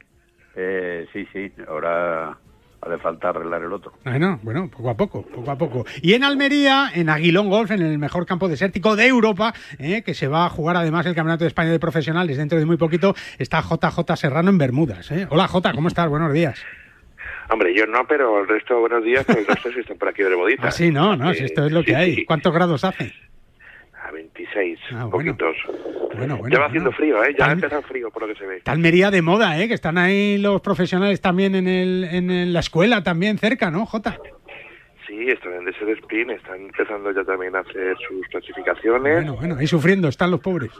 Eh, sí, sí, ahora hace falta arreglar el otro. Bueno, bueno, poco a poco, poco a poco. Y en Almería, en Aguilón Golf, en el mejor campo desértico de Europa, eh, que se va a jugar además el Campeonato de España de Profesionales dentro de muy poquito, está JJ Serrano en Bermudas. eh. Hola, J, ¿cómo estás? Buenos días. Hombre, yo no, pero el resto, buenos días, pero el resto sí están por aquí de Bermuditas. Así no, no, si Eh, esto es lo sí, que hay. sí. ¿Cuántos grados hace? A 26, Ah, bueno. poquitos. Bueno, bueno. ya va haciendo frío, ¿eh? Ya Tal- ha empezado frío, por lo que se ve. Está Almería de moda, ¿eh? Que están ahí los profesionales también en, el, en el- la escuela, también cerca, ¿no, Jota? Sí, están en ese spin, están empezando ya también a hacer sus clasificaciones. Bueno, bueno, ahí sufriendo están los pobres.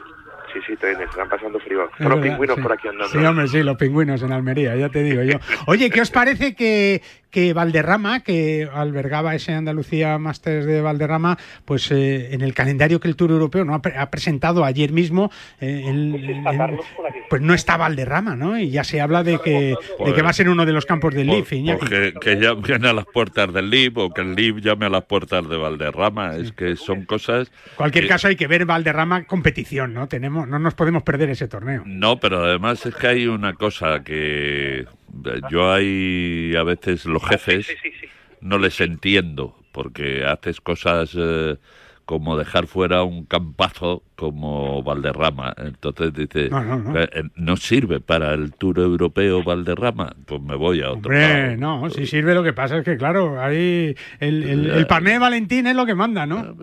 Sí, sí, también están pasando frío. Es los verdad, pingüinos sí. por aquí andando. Sí, hombre, sí, los pingüinos en Almería, ya te digo yo. Oye, ¿qué os parece que, que Valderrama, que albergaba ese Andalucía Masters de Valderrama, pues eh, en el calendario que el Tour Europeo no ha, pre- ha presentado ayer mismo, eh, el- el- pues no está Valderrama, ¿no? Y ya se habla de que, de que va a ser uno de los campos del Leaf, Iñaki. Porque que llamen a las puertas del LIB o que el LIB llame a las puertas de Valderrama. Es que son cosas. En cualquier que- caso hay que ver Valderrama competición, ¿no? Tenemos, no nos podemos perder ese torneo. No, pero además es que hay una cosa que yo hay a veces los jefes no les entiendo porque haces cosas eh, como dejar fuera un campazo como Valderrama. Entonces dice, No, no, no. eh, eh, no sirve para el Tour Europeo Valderrama, pues me voy a otro lado. Hombre, no, si sirve lo que pasa es que, claro, ahí el, el, el parné de Valentín es lo que manda, ¿no?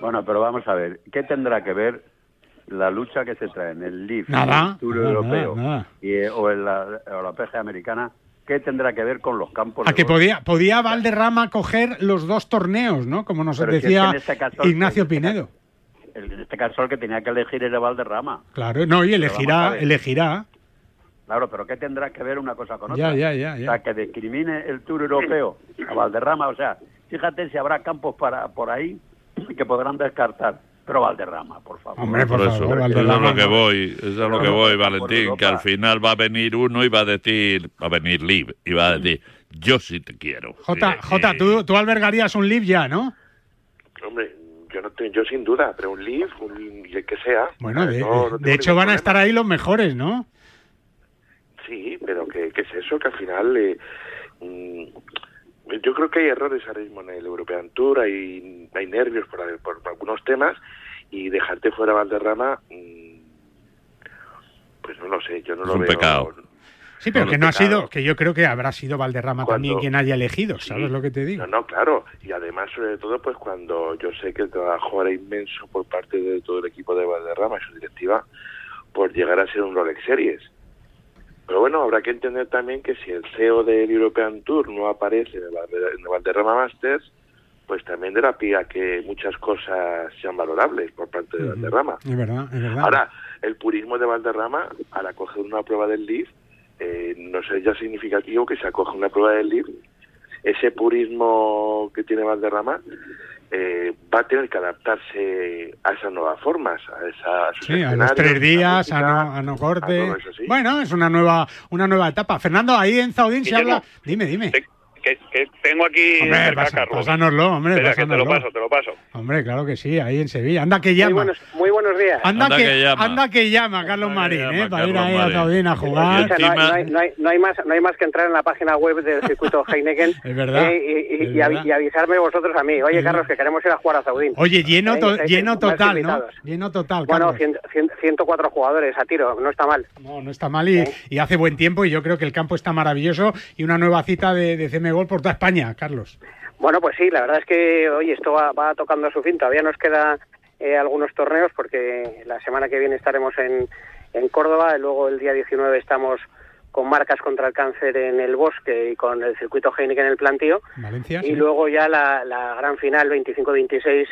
Bueno, pero vamos a ver, ¿qué tendrá que ver la lucha que se trae en el LIF, Nada, el Tour nada, Europeo nada. Y, eh, o en la, o la PGA americana? ¿Qué tendrá que ver con los campos A de que golf? podía, podía Valderrama coger los dos torneos, ¿no? Como nos Pero si es que decía este caso- Ignacio Pinedo. En este caso el que tenía que elegir era Valderrama. Claro, no, y elegirá, elegirá. Claro, pero ¿qué tendrá que ver una cosa con otra? ya, ya, ya. O sea, que discrimine el Tour Europeo a Valderrama. O sea, fíjate si habrá campos para por ahí que podrán descartar. Pero Valderrama, por favor. Hombre, por Por eso, favor, eso es lo que voy, eso es lo que voy, Valentín, que al final va a venir uno y va a decir, va a venir Liv y va a decir, yo sí te quiero. Jota, Jota tú, tú albergarías un live ya, ¿no? Hombre, yo no te- yo sin duda, pero un Leaf, un, el que sea. Bueno, de, no- no de tengo hecho van a estar ahí los mejores, ¿no? Sí, pero ¿qué, qué es eso? Que al final... eh, mm, yo creo que hay errores ahora mismo en el European Tour, hay, hay nervios por, por algunos temas y dejarte fuera Valderrama, mm, pues no lo sé, yo no Es lo un veo. pecado. Sí, pero No, que no ha sido, que yo creo que habrá sido Valderrama Cuando- también quien haya elegido, ¿sabes lo que te digo? No, no, claro. Y además, sobre todo, pues cuando yo sé que el trabajo era inmenso por parte de todo el equipo de Valderrama y su directiva por llegar a ser un Rolex Series. Pero bueno, habrá que entender también que si el CEO del European Tour no aparece en el Valderrama Masters, pues también de la pie a que muchas cosas sean valorables por parte de Valderrama. Es verdad, es verdad. Ahora, el purismo de Valderrama, al acoger una prueba del LIV, eh, no sería significativo que se acoja una prueba del LIV. Ese purismo que tiene Valderrama eh, va a tener que adaptarse a esas nuevas formas, a, esa, a esos Sí, a los tres días, a música, no, a no corte. Bueno, es una nueva, una nueva etapa. Fernando, ahí en Zaudín se habla. Dime, dime. Que, que tengo aquí Hombre, cerca a pasa- Carlos. pásanoslo, hombre, Espera, que te lo paso, te lo paso. Hombre, claro que sí, ahí en Sevilla. Anda que llama. Muy buenos días. Anda, Anda que, que llama. anda que llama Carlos Marín, ¿eh? Para ir ahí a. Zaudín a jugar. No, hay, no hay- no hay- no hay más, no hay más que entrar en la página web del circuito Heineken Es verdad, eh, y, y- es y verdad. y avisarme vosotros a mí. Oye, Carlos, que queremos ir a jugar a Zaudín. Oye, lleno, Eh, to- lleno total, ¿no? Lleno total, Bueno, Carlos. cien- cien- 104 jugadores a tiro, no está mal. No, no está mal y, y hace buen tiempo y yo creo que el campo está maravilloso y una nueva cita de, de CM Gol por toda España, Carlos. Bueno, pues sí, la verdad es que, oye, esto va, va tocando a su fin. Todavía nos queda eh, algunos torneos porque la semana que viene estaremos en, en Córdoba, y luego el día 19 estamos con marcas contra el cáncer en el bosque y con el circuito Heineken en el plantío. Valencia. y sí. luego ya la, la gran final 25-26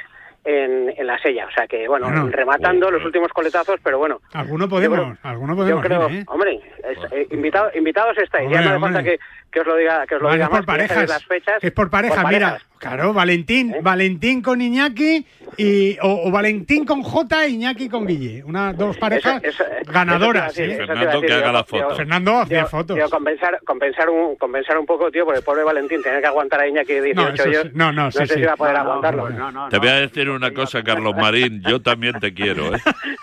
en, en la sella. O sea que, bueno, Bueno. rematando los últimos coletazos, pero bueno. Alguno podemos, Yo alguno Yo podemos creo, ir, ¿eh? hombre, es- eh, invitado- invitados estáis. Hombre, ya no hace falta que, que os lo diga, que os lo diga es por más, parejas. las fechas. Es por pareja, Por mira. parejas. ¿Eh? Claro, Valentín, Valentín con Iñaki y o, o Valentín con J e Iñaki con Guille. Una, dos parejas Eso- eso- ganadoras. ¿eh? eso te iba a decir, yo- yo- Fernando, hacía fotos. yo compensar, compensar, un, compensar un poco, tío, porque el pobre Valentín tener que aguantar a Iñaki 18 No, eso. No, no, sí, sé sí. si va a poder No, no, aguantarlo. Te voy a decir una cosa, Carlos Marín, yo también te quiero, ¿eh?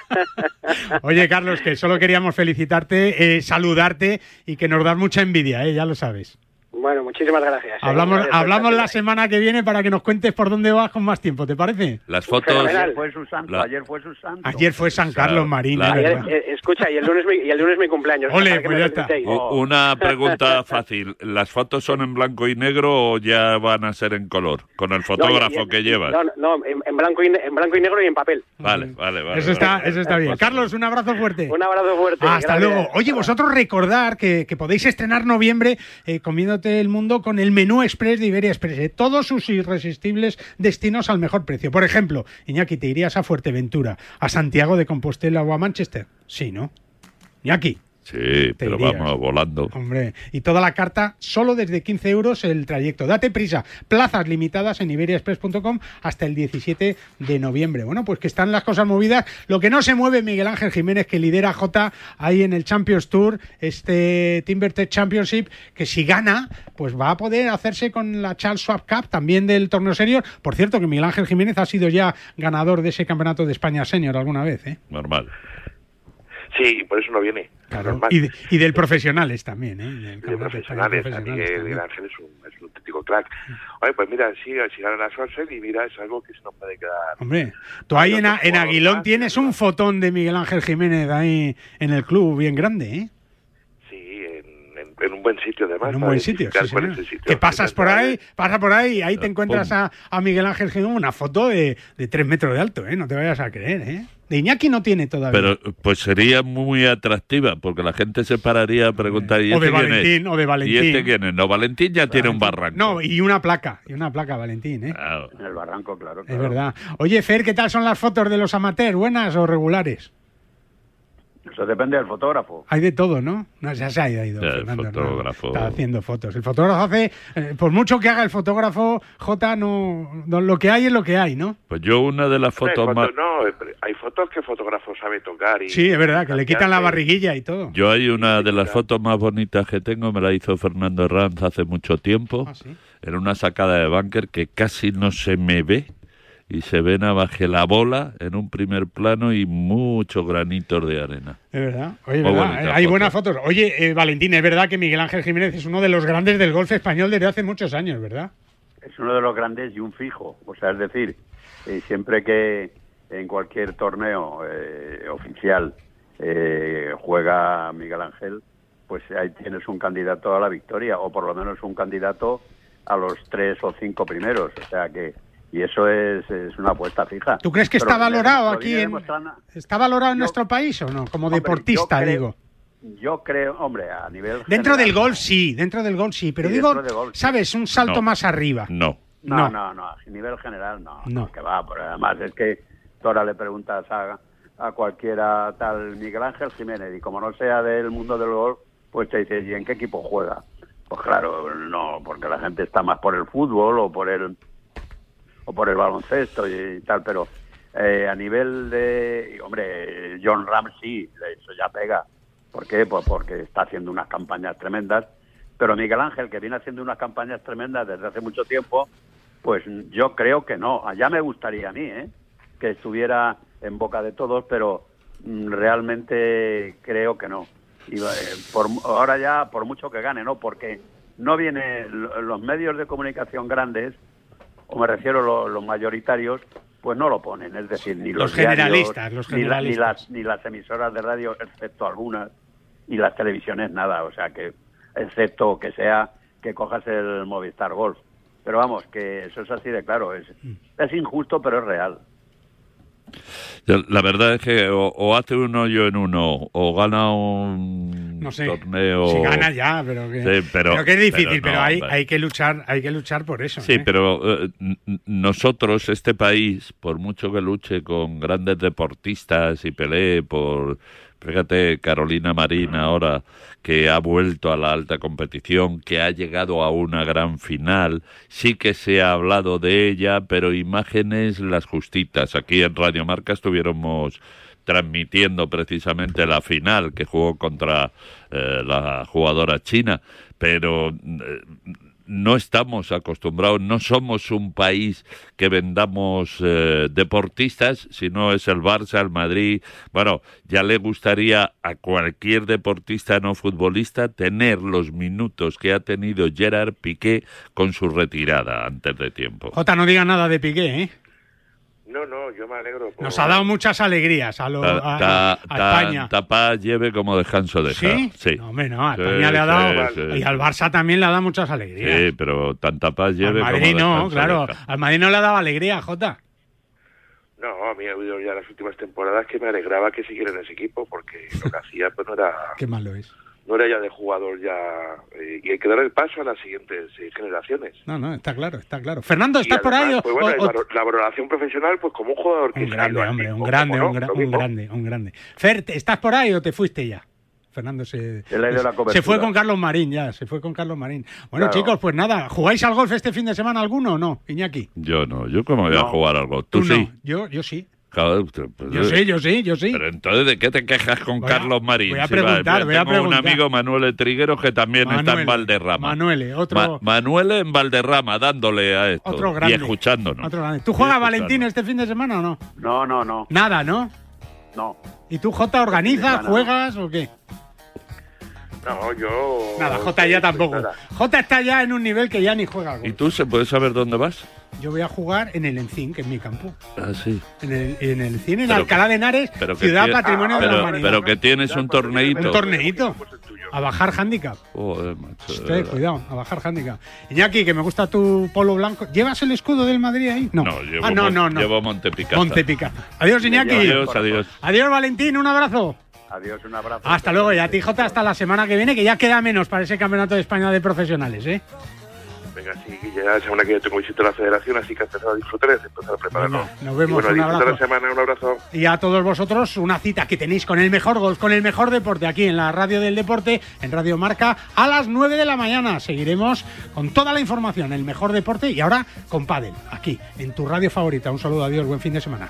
Oye, Carlos, que solo queríamos felicitarte, eh, saludarte y que nos das mucha envidia, ¿eh? ya lo sabes. Bueno, muchísimas gracias. eh. Hablamos, Gracias hablamos la semana que viene para que nos cuentes por dónde vas con más tiempo, ¿te parece? Las fotos... Ayer fue su santo, La- ayer fue su santo. Ayer fue San Carlos Marín, es Ayer, eh, escucha, y el lunes mi, y el lunes mi cumpleaños. Ole, pues ya está. Una pregunta fácil. ¿Las fotos son en blanco y negro o ya van a ser en color? Con el fotógrafo No, y- y- que llevas. No, no, en, en blanco y, ne- en blanco y negro y en papel. Vale, vale, vale. Eso está, vale. eso está bien. Carlos, un abrazo fuerte. Un abrazo fuerte. Hasta gracias. luego. Oye, vosotros recordar que, que podéis estrenar noviembre eh, comiéndote el mundo con el menú express de Iberia Express. eh, todos sus irresistibles destinos al mejor precio. Por ejemplo, Iñaki, ¿te irías a Fuerteventura, a Santiago de Compostela o a Manchester? Sí, ¿no? Iñaki. Sí, pero irías. vamos volando. Hombre, y toda la carta solo desde 15 euros el trayecto. Date prisa. Plazas limitadas en iberiaexpress.com hasta el 17 de noviembre. Bueno, pues que están las cosas movidas. Lo que no se mueve Miguel Ángel Jiménez, que lidera J ahí en el Champions Tour, este TimberTech Championship, que si gana, pues va a poder hacerse con la Charles Schwab Cup, también del torneo senior. Por cierto, que Miguel Ángel Jiménez ha sido ya ganador de ese campeonato de España senior alguna vez, ¿eh? Normal. Sí, por eso no viene. Claro. Y, de- y del profesionales también, ¿eh? Del de Miguel también. Ángel es un, es un auténtico crack. Oye, pues mira, sí, si gana la Sorsen y mira, es algo que se nos puede quedar. Hombre, tú ahí en, en Aguilón tienes un fotón de Miguel Ángel Jiménez ahí en el club bien grande, ¿eh? En, un buen sitio además. En un buen sitio, sí, señor. es. Que pasas por ahí, pasa por ahí y ahí te encuentras a, a Miguel Ángel Jiménez una foto de, de tres metros de alto, ¿eh? No te vayas a creer, ¿eh? De Iñaki no tiene todavía. Pero pues sería muy atractiva, porque la gente se pararía a preguntar. ¿y O de este quién es? Valentín, o de Valentín. ¿Y este quién es? No, Valentín ya tiene un barranco. No, y una placa, y una placa, Valentín, ¿eh? En el barranco, claro. Es claro. verdad. Oye, Fer, ¿qué tal son las fotos de los amateurs? ¿Buenas o regulares? Eso depende del fotógrafo. Hay de todo, ¿no? No, ya se ha ido, Ya, el Fernando fotógrafo. Está haciendo fotos. El fotógrafo hace, eh, por mucho que haga el fotógrafo, J, no, no- lo que hay es lo que hay, ¿no? Pues yo una de las fotos más... no, eh, hay fotos que el fotógrafo sabe tocar. Y, Sí, es verdad, que le quitan la barriguilla y todo. Yo hay una de las fotos más bonitas que tengo, me la hizo Fernando Herranz hace mucho tiempo. Ah, sí. Era una sacada de bunker que casi no se me ve y se ven abajo la bola en un primer plano y muchos granitos de arena. Es verdad. Oye, Muy verdad, bonita eh, hay foto. buenas fotos. Oye, eh, Valentín, es verdad que Miguel Ángel Jiménez es uno de los grandes del golf español desde hace muchos años, ¿verdad? Es uno de los grandes y un fijo. O sea, es decir, eh, siempre que en cualquier torneo eh, oficial eh, juega Miguel Ángel, pues ahí tienes un candidato a la victoria, o por lo menos un candidato a los tres o cinco primeros. O sea que, y eso es, es una apuesta fija. ¿Tú crees que está lo valorado aquí? En, demostrando- ¿Está valorado en nuestro país o no? Como Hombre, deportista, yo creo- digo. Yo creo, hombre, a nivel. Dentro general, del golf sí, dentro del golf sí, pero digo, golf. ¿sabes? Un salto No. más arriba. No. No, No. no, no, a nivel general no, No. que va, pero además es que tú ahora le preguntas a, a cualquiera tal Miguel Ángel Jiménez y como no sea del mundo del golf, pues te dice, ¿y en qué equipo juega? Pues claro, no, porque la gente está más por el fútbol o por el o por el baloncesto y, tal, pero eh, a nivel de, hombre, John Ram sí, eso ya pega. ¿Por qué? Pues porque está haciendo unas campañas tremendas. Pero Miguel Ángel, que viene haciendo unas campañas tremendas desde hace mucho tiempo, pues yo creo que no. Allá me gustaría a mí, ¿eh? Que estuviera en boca de todos, pero mm, realmente creo que no. Y, eh, por, ahora ya, por mucho que gane, ¿no? Porque no viene lo- los medios de comunicación grandes, o me refiero a lo- los mayoritarios, pues no lo ponen. Es decir, ni Los los, diarios, generalistas, ni la- ni, generalistas. las, ni las emisoras de radio, excepto algunas, y las televisiones nada. O sea que, excepto que sea que cojas el Movistar Golf. Pero vamos, que eso es así de claro. Es, Mm. es injusto, pero es real. La verdad es que o, o hace un hoyo en uno o gana un No sé. torneo. Si gana ya, pero que, Sí, pero- que es difícil, pero hay, hay que luchar, hay que luchar por eso. Sí, ¿eh? pero eh, nosotros, este país, por mucho que luche con grandes deportistas y pelee por, fíjate, Carolina Marín ahora, que ha vuelto a la alta competición, que ha llegado a una gran final, sí que se ha hablado de ella, pero imágenes las justitas. Aquí en Radio Marca estuviéramos transmitiendo precisamente la final que jugó contra eh, la jugadora china, pero eh, no estamos acostumbrados, no somos un país que vendamos eh, deportistas, sino es el Barça, el Madrid. Bueno, ya le gustaría a cualquier deportista no futbolista tener los minutos que ha tenido Gerard Piqué con su retirada antes de tiempo. Jota, no diga nada de Piqué, ¿eh? No, no, yo me alegro. por- Nos ha dado muchas alegrías a, lo- Ta- a- ta- a España. Tanta paz lleve como descanso deja. ¿Sí? Sí. No, hombre, no, a Sí, España le ha sí, dado. sí. Y al Barça también le ha dado muchas alegrías. Sí, pero tanta paz al lleve como Madrid no, descanso claro. deja. Al Madrid no le ha dado alegría, Jota. No, a mí ha habido ya las últimas temporadas que me alegraba que siguiera en ese equipo, porque lo que hacía pues no era, Qué malo es. No era ya de jugador ya... eh, y hay que dar el paso a las siguientes eh, generaciones. No, no, está claro, está claro. Fernando, ¿estás por ahí? pues bueno, o- la valoración profesional, pues como un jugador que Un grande, al hombre, un grande, ¿cómo un, gra- un grande, un grande. Fer, ¿te- ¿estás por ahí o te fuiste ya? Fernando se, Se fue con Carlos Marín, ya, se fue con Carlos Marín. Bueno, Claro. chicos, pues nada, ¿jugáis al golf este fin de semana alguno o no, Iñaki? Yo no, yo cómo voy a jugar algo. Tú, Tú no, sí. yo, yo sí. Pues, Yo sí, yo sí, yo sí. Pero entonces, ¿de qué te quejas con Voy a- Carlos Marín? voy a Si va, preguntar, voy a tengo preguntar. un amigo, Manuel Trigueros, que también está en Valderrama. Manuele, otro- Ma- Manuel en Valderrama, dándole a esto. Otro y grande. escuchándonos. Otro grande. ¿Tú Y juegas. Valentín este fin de semana o no? No, no, no. Nada, ¿no? No. ¿Y tú, Jota, organizas, semana. juegas o qué? No, yo... Nada, Jota ya tampoco. Jota está ya en un nivel que ya ni juega. ¿Y tú se puede saber dónde vas? Yo voy a jugar en el Encín, que es mi campo. Ah, sí. En el, en el Encín, en Pero Alcalá de Henares, Pero ciudad patrimonio de la pero, humanidad. pero que tienes un torneito. Un torneito. A bajar handicap. Joder, macho, Usted, cuidado, a bajar handicap. Iñaki, que me gusta tu polo blanco. ¿Llevas el escudo del Madrid ahí? No. No, llevo, ah, no, no, no. llevo Montepicasa. Montepicasa. Adiós, Iñaki. Adiós, adiós. Adiós, Valentín, un abrazo. Adiós, un abrazo. Hasta luego, y a ti, Jota, hasta la semana que viene, que ya queda menos para ese campeonato de España de profesionales, ¿eh? Venga, sí, que ya la semana que viene tengo visita a la federación, así que empezar a disfrutar y empezar a prepararnos. Nos vemos, Y bueno, un disfrutar abrazo. la semana, un abrazo. Y a todos vosotros, una cita que tenéis con el mejor golf, con el mejor deporte aquí en la radio del deporte, en Radio Marca, a las 9 de la mañana. Seguiremos con toda la información, el mejor deporte y ahora con Padel, aquí, en tu radio favorita. Un saludo, adiós, buen fin de semana.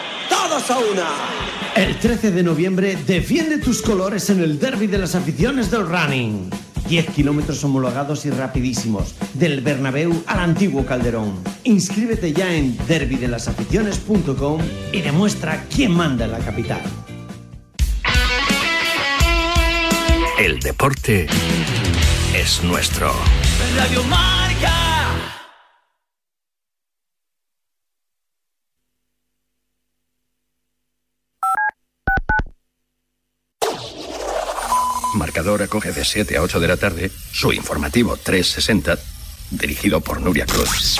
todos a una. El 13 de noviembre defiende tus colores en el derby de las aficiones del running. 10 kilómetros homologados y rapidísimos, del Bernabéu al antiguo Calderón. Inscríbete ya en derbydelasaficiones.com y demuestra quién manda en la capital. El deporte es nuestro. Radio. Acoge de 7 a 8 de la tarde su informativo 360, dirigido por Nuria Cruz.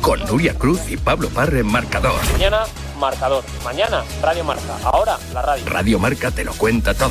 con Nuria Cruz y Pablo Parre en Marcador. Mañana, marcador. Mañana, Radio Marca. Ahora, la radio. Radio Marca te lo cuenta todo.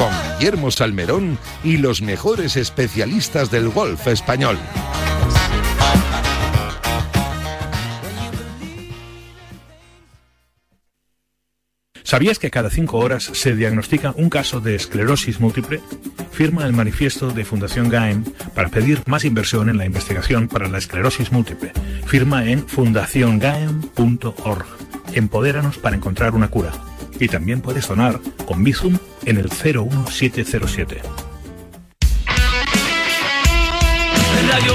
Con Guillermo Salmerón y los mejores especialistas del golf español. ¿Sabías que cada cinco horas se diagnostica un caso de esclerosis múltiple? Firma el manifiesto de Fundación GAEM para pedir más inversión en la investigación para la esclerosis múltiple. Firma en fundaciongaem.org. Empodéranos para encontrar una cura. Y también puedes donar con Bizum en el 01707. Radio